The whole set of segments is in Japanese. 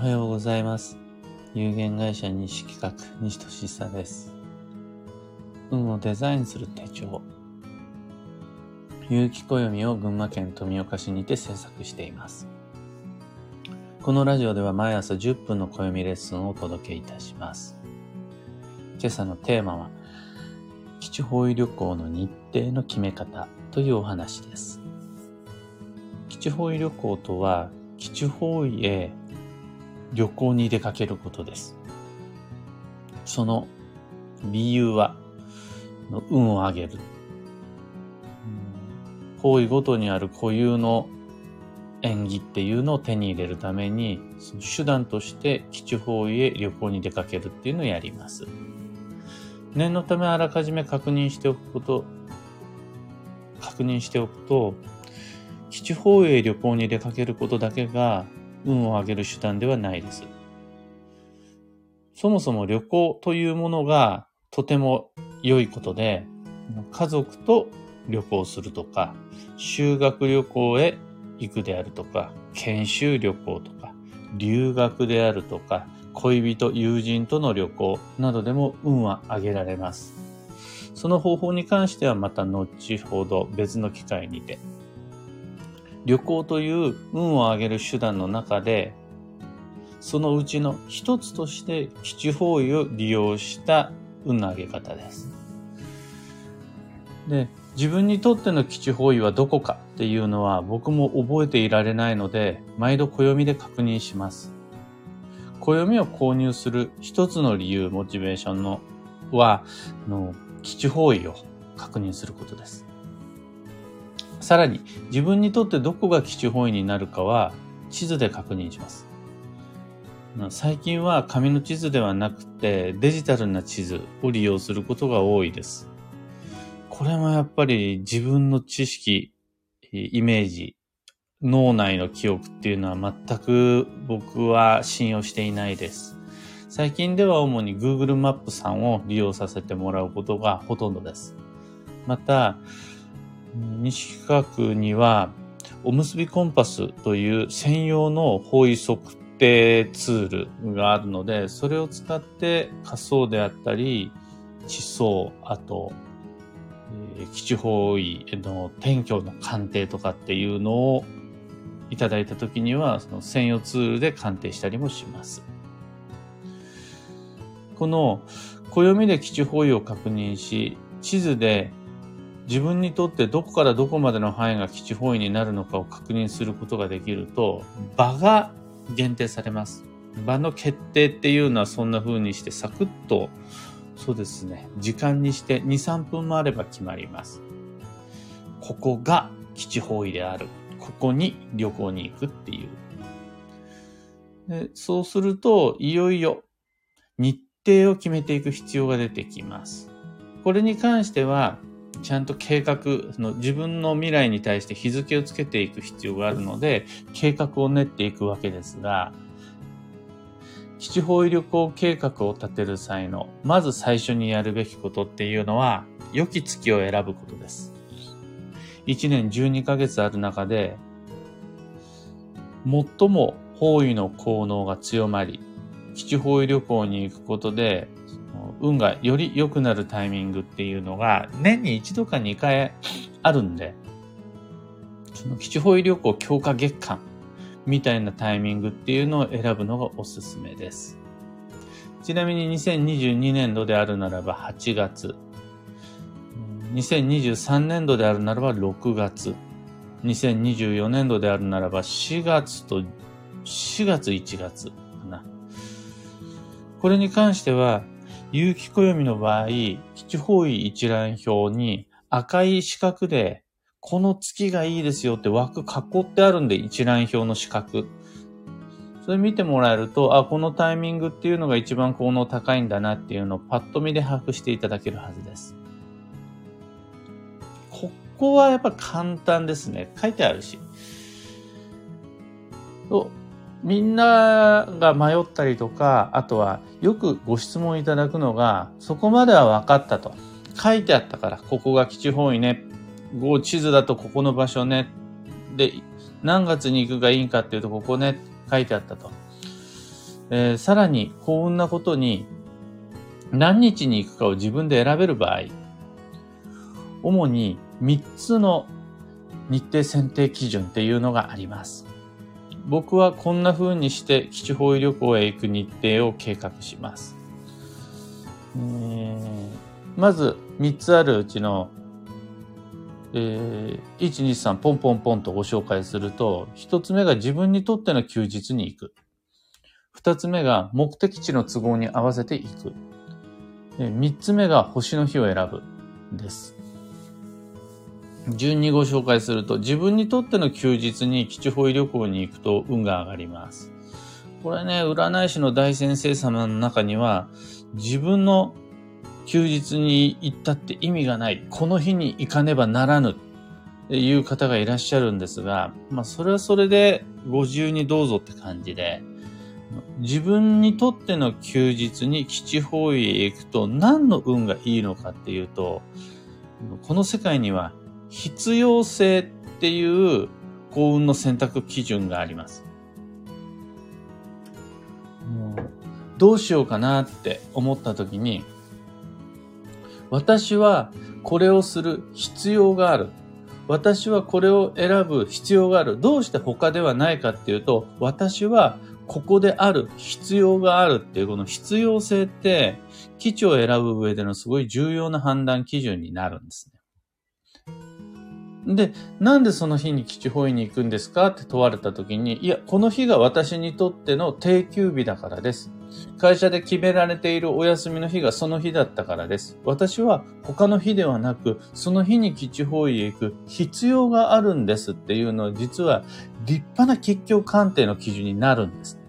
おはようございます。有限会社西企画、西俊久です。運をデザインする手帳。有機暦を群馬県富岡市にて制作しています。このラジオでは毎朝10分の暦レッスンをお届けいたします。今朝のテーマは、基地方位旅行の日程の決め方というお話です。基地方位旅行とは、基地方位へ旅行に出かけることです。その理由は、運を上げる。方位ごとにある固有の縁起っていうのを手に入れるために、その手段として基地方位へ旅行に出かけるっていうのをやります。念のためあらかじめ確認しておくこと、確認しておくと、基地方位へ旅行に出かけることだけが運を上げる手段ではないです。そもそも旅行というものがとても良いことで、家族と旅行するとか、修学旅行へ行くであるとか、研修旅行とか、留学であるとか、恋人、友人との旅行などでも運は上げられます。その方法に関してはまた後ほど別の機会にて。旅行という運を上げる手段の中で、そのうちの一つとして基地方位を利用した運の上げ方です。で、自分にとっての基地方位はどこかっていうのは僕も覚えていられないので、毎度暦で確認します。暦を購入する一つの理由、モチベーションのは、の基地方位を確認することです。さらに、自分にとってどこが基地方位になるかは地図で確認します。最近は紙の地図ではなくてデジタルな地図を利用することが多いです。これもやっぱり自分の知識、イメージ、脳内の記憶っていうのは全く僕は信用していないです。最近では主に Google マップさんを利用させてもらうことがほとんどです。また、西企画にはおむすびコンパスという専用の方位測定ツールがあるので、それを使って仮想であったり、地層、あと、えー基地方位の天気の鑑定とかっていうのをいただいたときには、その専用ツールで鑑定したりもします。この暦で基地方位を確認し、地図で自分にとってどこからどこまでの範囲が基地方位になるのかを確認することができると、場が限定されます。場の決定っていうのはそんな風にしてサクッと、そうですね、時間にして2、3分もあれば決まります。ここが基地方位である。ここに旅行に行くっていう。でそうすると、いよいよ日程を決めていく必要が出てきます。これに関しては、ちゃんと計画、その自分の未来に対して日付をつけていく必要があるので、計画を練っていくわけですが、基地方位旅行計画を立てる際の、まず最初にやるべきことっていうのは、良き月を選ぶことです。1年12ヶ月ある中で、最も方位の効能が強まり、基地方位旅行に行くことで、運がより良くなるタイミングっていうのが年に一度か二回あるんで、その基地方位旅行強化月間みたいなタイミングっていうのを選ぶのがおすすめです。ちなみに2022年度であるならば8月、2023年度であるならば6月、2024年度であるならば4月と4月1月かな。これに関しては、有機暦の場合、基地方位一覧表に赤い四角で、この月がいいですよって枠囲ってあるんで、一覧表の四角。それ見てもらえると、あ、このタイミングっていうのが一番効能高いんだなっていうのをパッと見で把握していただけるはずです。ここはやっぱ簡単ですね。書いてあるし。とみんなが迷ったりとか、あとはよくご質問いただくのが、そこまでは分かったと。書いてあったから、ここが基地方位ね。こ地図だとここの場所ね。で、何月に行くがいいんかっていうと、ここね、書いてあったと。えー、さらに幸運なことに何日に行くかを自分で選べる場合、主に3つの日程選定基準っていうのがあります。僕はこんな風にして基地方位旅行へ行く日程を計画します。まず3つあるうちの、えー、1、2、3ポンポンポンとご紹介すると、1つ目が自分にとっての休日に行く。2つ目が目的地の都合に合わせて行く。3つ目が星の日を選ぶです。順にご紹介すると、自分にとっての休日に基地方位旅行に行くと運が上がります。これね、占い師の大先生様の中には、自分の休日に行ったって意味がない。この日に行かねばならぬ。っていう方がいらっしゃるんですが、まあ、それはそれでご自由にどうぞって感じで、自分にとっての休日に基地方位へ行くと何の運がいいのかっていうと、この世界には必要性っていう幸運の選択基準があります。どうしようかなって思った時に、私はこれをする必要がある。私はこれを選ぶ必要がある。どうして他ではないかっていうと、私はここである必要があるっていうこの必要性って、基地を選ぶ上でのすごい重要な判断基準になるんですね。で、なんでその日に基地保育に行くんですかって問われた時に、いや、この日が私にとっての定休日だからです。会社で決められているお休みの日がその日だったからです。私は他の日ではなく、その日に基地方位へ行く必要があるんですっていうのは実は立派な吉祥鑑定の基準になるんです。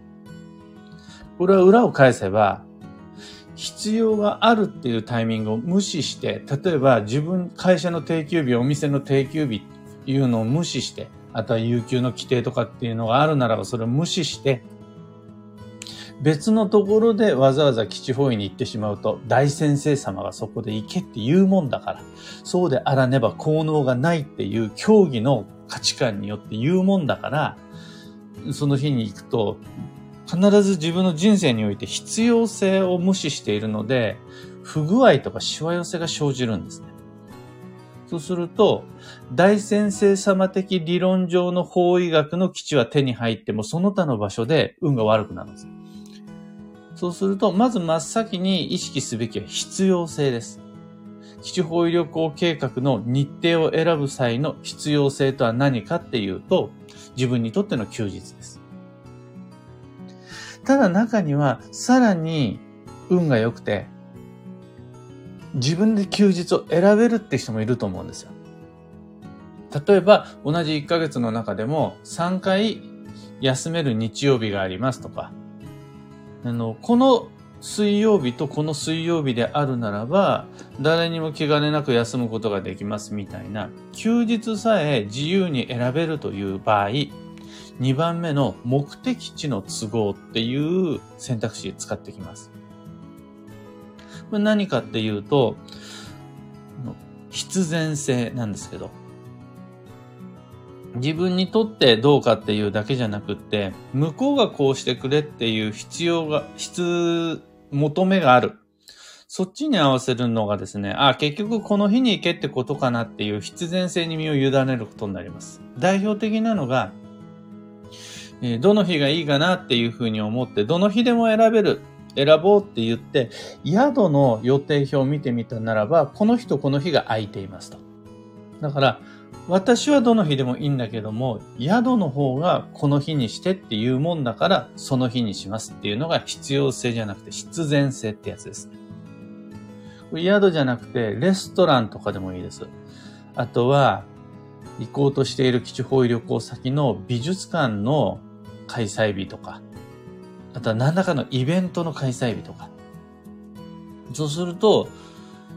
これは裏を返せば、必要があるっていうタイミングを無視して、例えば自分、会社の定休日、お店の定休日っていうのを無視して、あとは有給の規定とかっていうのがあるならばそれを無視して、別のところでわざわざ基地方位に行ってしまうと、大先生様がそこで行けって言うもんだから、そうであらねば効能がないっていう競技の価値観によって言うもんだから、その日に行くと、必ず自分の人生において必要性を無視しているので、不具合とかしわ寄せが生じるんですね。そうすると、大先生様的理論上の法医学の基地は手に入っても、その他の場所で運が悪くなるんです。そうすると、まず真っ先に意識すべきは必要性です。基地方医旅行計画の日程を選ぶ際の必要性とは何かっていうと、自分にとっての休日です。ただ中にはさらに運が良くて、自分で休日を選べるって人もいると思うんですよ。例えば、同じ1ヶ月の中でも3回休める日曜日がありますとか、あの、この水曜日とこの水曜日であるならば、誰にも気兼ねなく休むことができますみたいな、休日さえ自由に選べるという場合、2番目の目的地の都合っていう選択肢使ってきます。これ何かっていうと、必然性なんですけど、自分にとってどうかっていうだけじゃなくって、向こうがこうしてくれっていう必要が、必、求めがある。そっちに合わせるのがですね、あ、結局この日に行けってことかなっていう必然性に身を委ねることになります。代表的なのが、えどの日がいいかなっていうふうに思って、どの日でも選べる、選ぼうって言って、宿の予定表を見てみたならば、この日とこの日が空いていますと。だから、私はどの日でもいいんだけども、宿の方がこの日にしてっていうもんだから、その日にしますっていうのが必要性じゃなくて必然性ってやつです。宿じゃなくて、レストランとかでもいいです。あとは、行こうとしている基地方位旅行先の美術館の開催日とか、あとは何らかのイベントの開催日とか。そうすると、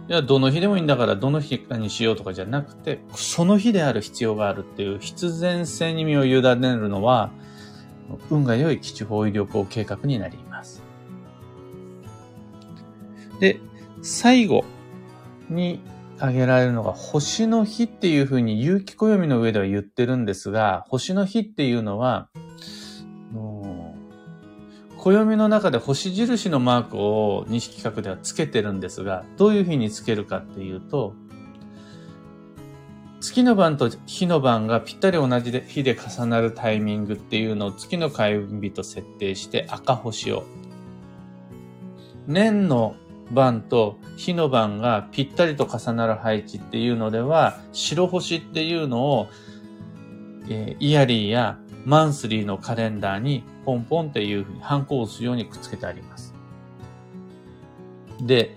いや、どの日でもいいんだからどの日かにしようとかじゃなくて、その日である必要があるっていう必然性に身を委ねるのは、運が良い基地方位旅行計画になります。で、最後に挙げられるのが星の日っていうふうに有機暦の上では言ってるんですが、星の日っていうのは、暦の中で星印のマークを西企画ではつけてるんですが、どういうふうにつけるかっていうと、月の晩と日の晩がぴったり同じで日で重なるタイミングっていうのを月の開運日と設定して赤星を。年の晩と日の晩がぴったりと重なる配置っていうのでは、白星っていうのを、えー、イヤリーやマンスリーのカレンダーにポンポンっていうふうにハンコを押すようにくっつけてあります。で、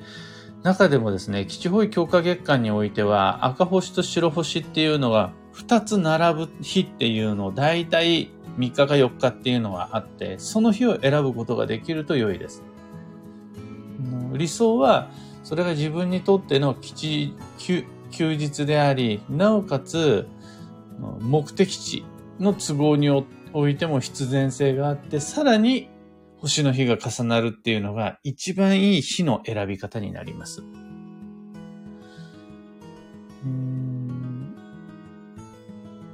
中でもですね、基地方位強化月間においては赤星と白星っていうのが2つ並ぶ日っていうのを大体3日か4日っていうのがあって、その日を選ぶことができると良いです。理想は、それが自分にとっての基地、休日であり、なおかつ、目的地の都合においても必然性があって、さらに星の日が重なるっていうのが一番いい日の選び方になります。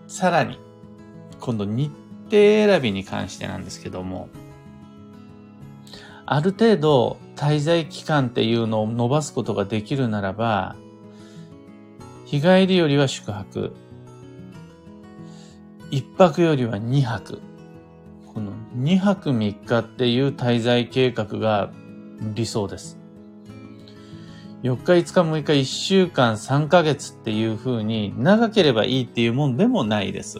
さらに、今度日程選びに関してなんですけども、ある程度滞在期間っていうのを伸ばすことができるならば、日帰りよりは宿泊、一泊よりは二泊。この二泊三日っていう滞在計画が理想です。4日、5日、6日、1週間、3ヶ月っていう風に長ければいいっていうもんでもないです。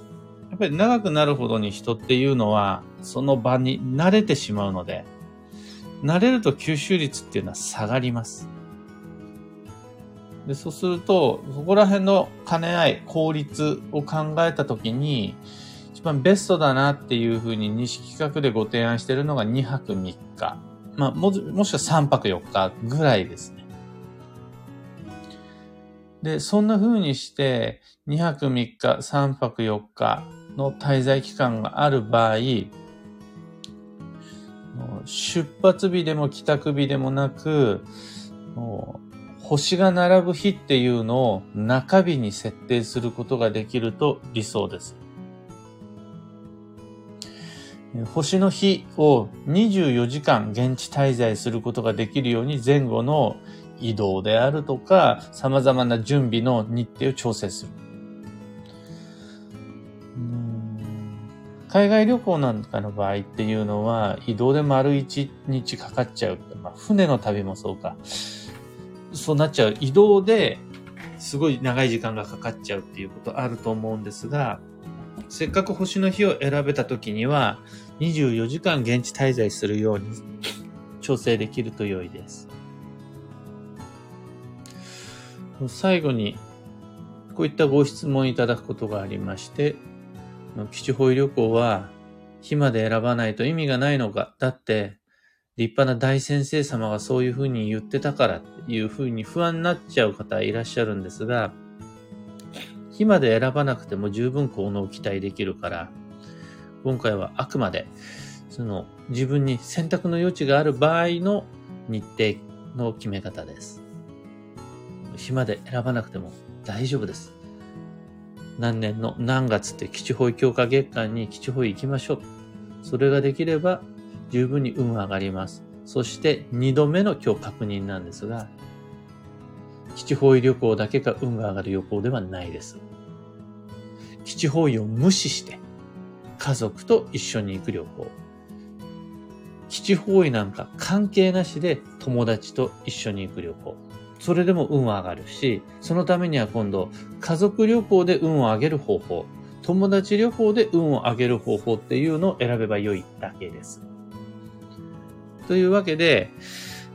やっぱり長くなるほどに人っていうのはその場に慣れてしまうので、慣れると吸収率っていうのは下がります。で、そうすると、そこら辺の兼ね合い、効率を考えたときに、一番ベストだなっていうふうに西企画でご提案しているのが2泊3日。まあ、も、もしくは3泊4日ぐらいですね。で、そんな風にして、2泊3日、3泊4日の滞在期間がある場合、出発日でも帰宅日でもなく、も星が並ぶ日っていうのを中日に設定することができると理想です。星の日を24時間現地滞在することができるように前後の移動であるとか様々な準備の日程を調整する。海外旅行なんかの場合っていうのは、移動で丸一日かかっちゃう。まあ、船の旅もそうか。そうなっちゃう。移動ですごい長い時間がかかっちゃうっていうことあると思うんですが、せっかく星の日を選べた時には、24時間現地滞在するように調整できると良いです。最後に、こういったご質問いただくことがありまして、基地保育旅行は、暇で選ばないと意味がないのか。だって、立派な大先生様がそういうふうに言ってたからっていうふうに不安になっちゃう方いらっしゃるんですが、暇で選ばなくても十分効能を期待できるから、今回はあくまで、その自分に選択の余地がある場合の日程の決め方です。暇で選ばなくても大丈夫です。何年の何月って基地保育強化月間に基地保育行きましょう。それができれば十分に運上がります。そして二度目の今日確認なんですが、基地方位旅行だけが運が上がる旅行ではないです。基地方位を無視して家族と一緒に行く旅行。基地方位なんか関係なしで友達と一緒に行く旅行。それでも運は上がるし、そのためには今度、家族旅行で運を上げる方法、友達旅行で運を上げる方法っていうのを選べば良いだけです。というわけで、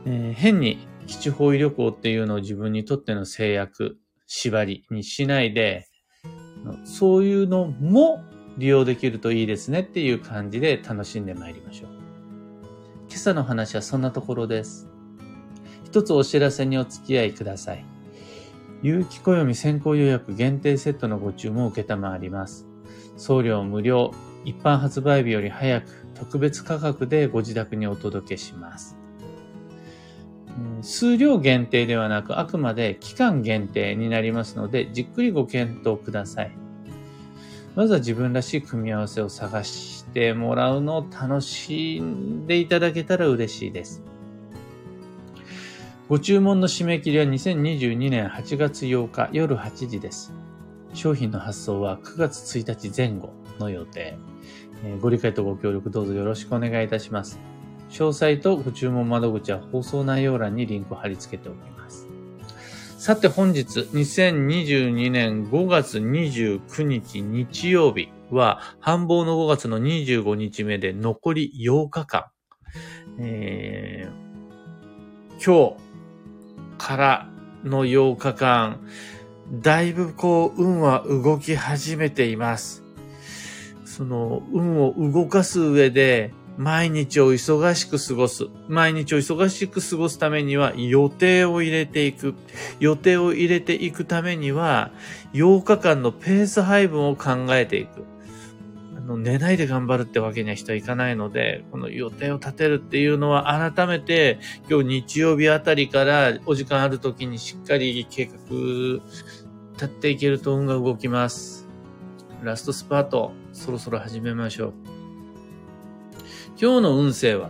えー、変に基地方位旅行っていうのを自分にとっての制約、縛りにしないで、そういうのも利用できるといいですねっていう感じで楽しんでまいりましょう。今朝の話はそんなところです。一つお知らせにお付き合いください。有機暦先行予約限定セットのご注文を受けたまわります。送料無料、一般発売日より早く特別価格でご自宅にお届けします。数量限定ではなく、あくまで期間限定になりますので、じっくりご検討ください。まずは自分らしい組み合わせを探してもらうのを楽しんでいただけたら嬉しいです。ご注文の締め切りは2022年8月8日夜8時です。商品の発送は9月1日前後の予定。ご理解とご協力どうぞよろしくお願いいたします。詳細とご注文窓口は放送内容欄にリンクを貼り付けておきます。さて本日、2022年5月29日日曜日は、繁忙の5月の25日目で残り8日間。えー、今日からの8日間、だいぶこう、運は動き始めています。その、運を動かす上で、毎日を忙しく過ごす。毎日を忙しく過ごすためには予定を入れていく。予定を入れていくためには8日間のペース配分を考えていく。あの寝ないで頑張るってわけには人はいかないので、この予定を立てるっていうのは改めて今日日曜日あたりからお時間ある時にしっかり計画立っていけると運が動きます。ラストスパート、そろそろ始めましょう。今日の運勢は、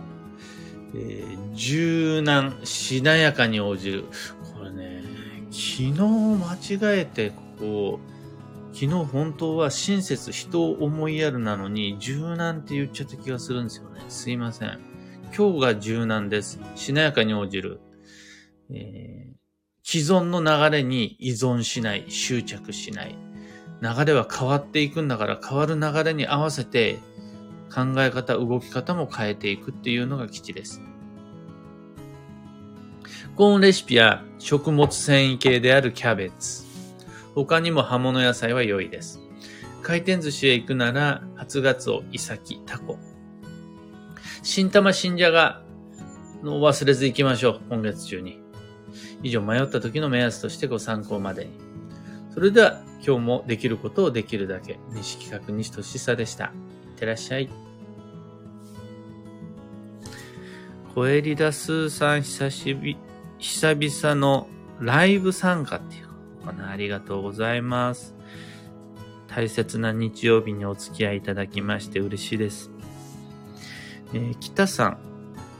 えー、柔軟、しなやかに応じる。これね、昨日間違えて、こう、昨日本当は親切、人を思いやるなのに、柔軟って言っちゃった気がするんですよね。すいません。今日が柔軟です。しなやかに応じる。えー、既存の流れに依存しない、執着しない。流れは変わっていくんだから変わる流れに合わせて考え方、動き方も変えていくっていうのが基地です。コーンレシピや食物繊維系であるキャベツ。他にも葉物野菜は良いです。回転寿司へ行くなら、初ガツオ、イサキ、タコ。新玉、新じゃがの忘れず行きましょう。今月中に。以上、迷った時の目安としてご参考までに。それでは、今日もできることをできるだけ。西企画西俊久でした。いってらっしゃい。コエリダスーさん久しぶり、久々のライブ参加っていうかな。ありがとうございます。大切な日曜日にお付き合いいただきまして嬉しいです。えー、北さん、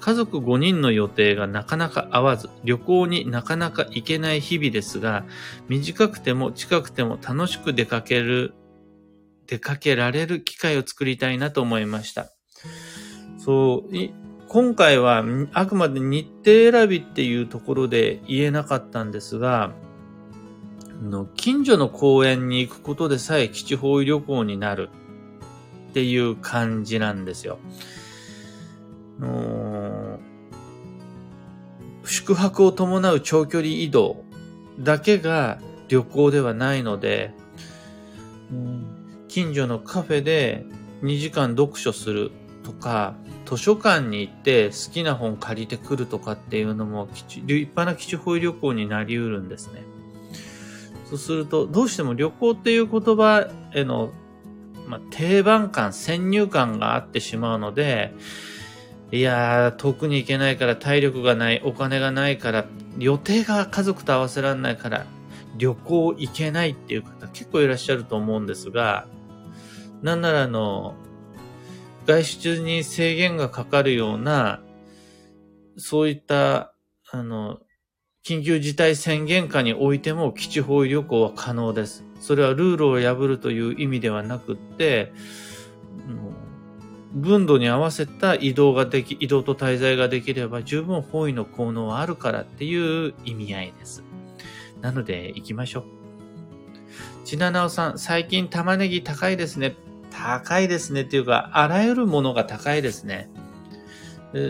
家族5人の予定がなかなか合わず、旅行になかなか行けない日々ですが、短くても近くても楽しく出かける出かけられる機会を作りたいなと思いました。そう、今回はあくまで日程選びっていうところで言えなかったんですが、の近所の公園に行くことでさえ基地方位旅行になるっていう感じなんですよ。の宿泊を伴う長距離移動だけが旅行ではないので、うん近所のカフェで2時間読書するとか、図書館に行って好きな本借りてくるとかっていうのも立派な基地方旅行になり得るんですね。そうすると、どうしても旅行っていう言葉への、まあ、定番感、先入観があってしまうので、いやー、遠くに行けないから体力がない、お金がないから、予定が家族と合わせられないから、旅行行けないっていう方結構いらっしゃると思うんですが、なんならあの、外出に制限がかかるような、そういった、あの、緊急事態宣言下においても基地方位旅行は可能です。それはルールを破るという意味ではなくって、分度に合わせた移動ができ、移動と滞在ができれば十分方位の効能はあるからっていう意味合いです。なので行きましょう。ちななおさん、最近玉ねぎ高いですね。高いですねっていうか、あらゆるものが高いですね。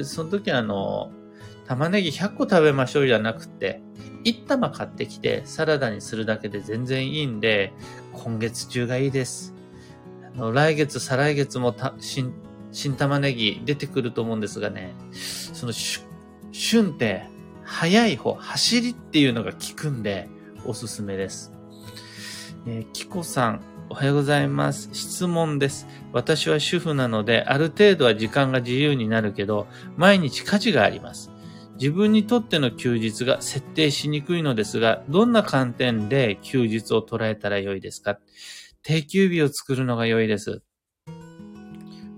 その時あの、玉ねぎ100個食べましょうじゃなくて、1玉買ってきてサラダにするだけで全然いいんで、今月中がいいです。あの来月、再来月も新、新玉ねぎ出てくると思うんですがね、その旬って早い方、走りっていうのが効くんでおすすめです。えー、キコさん、おはようございます。質問です。私は主婦なので、ある程度は時間が自由になるけど、毎日家事があります。自分にとっての休日が設定しにくいのですが、どんな観点で休日を捉えたらよいですか？定休日を作るのが良いです。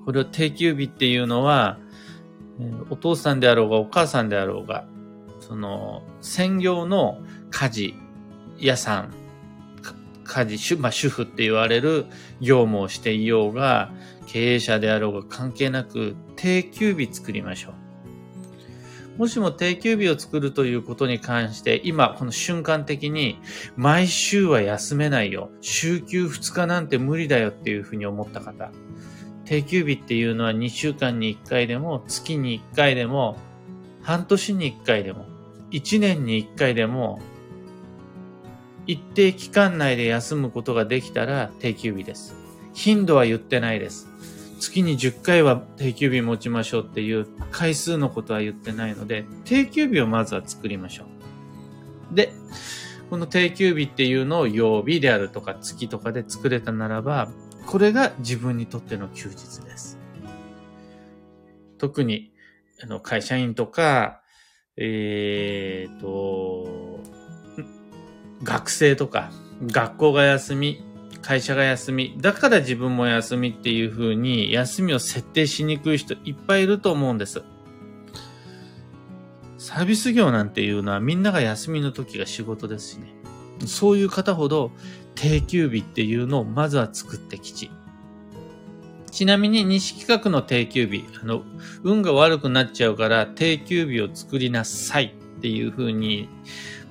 これを定休日っていうのは、お父さんであろうがお母さんであろうが、その、専業の家事屋さん、家事、主、まあ、主婦って言われる業務をしていようが、経営者であろうが関係なく定休日作りましょう。もしも定休日を作るということに関して、今この瞬間的に毎週は休めないよ。週休2日なんて無理だよっていうふうに思った方。定休日っていうのは2週間に1回でも、月に1回でも、半年に1回でも、1年に1回でも、一定期間内で休むことができたら定休日です。頻度は言ってないです。月に10回は定休日持ちましょうっていう回数のことは言ってないので、定休日をまずは作りましょう。で、この定休日っていうのを曜日であるとか月とかで作れたならば、これが自分にとっての休日です。特に、あの、会社員とか、えー、と、学生とか、学校が休み、会社が休み、だから自分も休みっていう風に休みを設定しにくい人いっぱいいると思うんです。サービス業なんていうのはみんなが休みの時が仕事ですしね。そういう方ほど定休日っていうのをまずは作ってきち。ちなみに西企画の定休日、あの、運が悪くなっちゃうから定休日を作りなさいっていうふうに、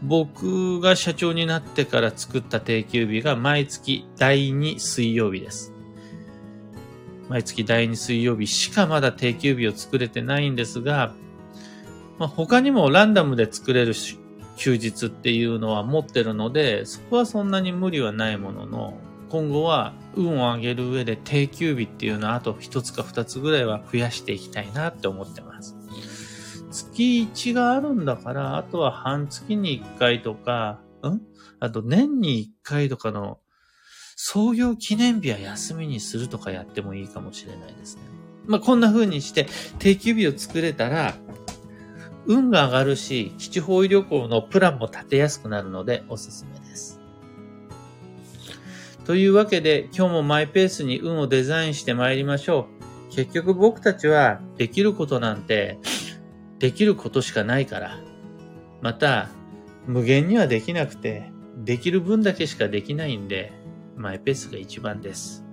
僕が社長になってから作った定休日が毎月第2水曜日です。毎月第2水曜日しかまだ定休日を作れてないんですが、まあ、他にもランダムで作れる休日っていうのは持ってるので、そこはそんなに無理はないものの、今後は運を上げる上で定休日っていうのはあと一つか二つぐらいは増やしていきたいなって思ってます。月1があるんだから、あとは半月に1回とか、ん？あと年に1回とかの創業記念日は休みにするとかやってもいいかもしれないですね。まあ、こんな風にして定休日を作れたら、運が上がるし、基地方位旅行のプランも立てやすくなるのでおすすめです。というわけで、今日もマイペースに運をデザインして参りましょう。結局僕たちはできることなんて、できることしかないから。また、無限にはできなくて、できる分だけしかできないんで、マイペースが一番です。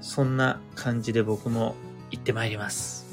そんな感じで僕も行って参ります。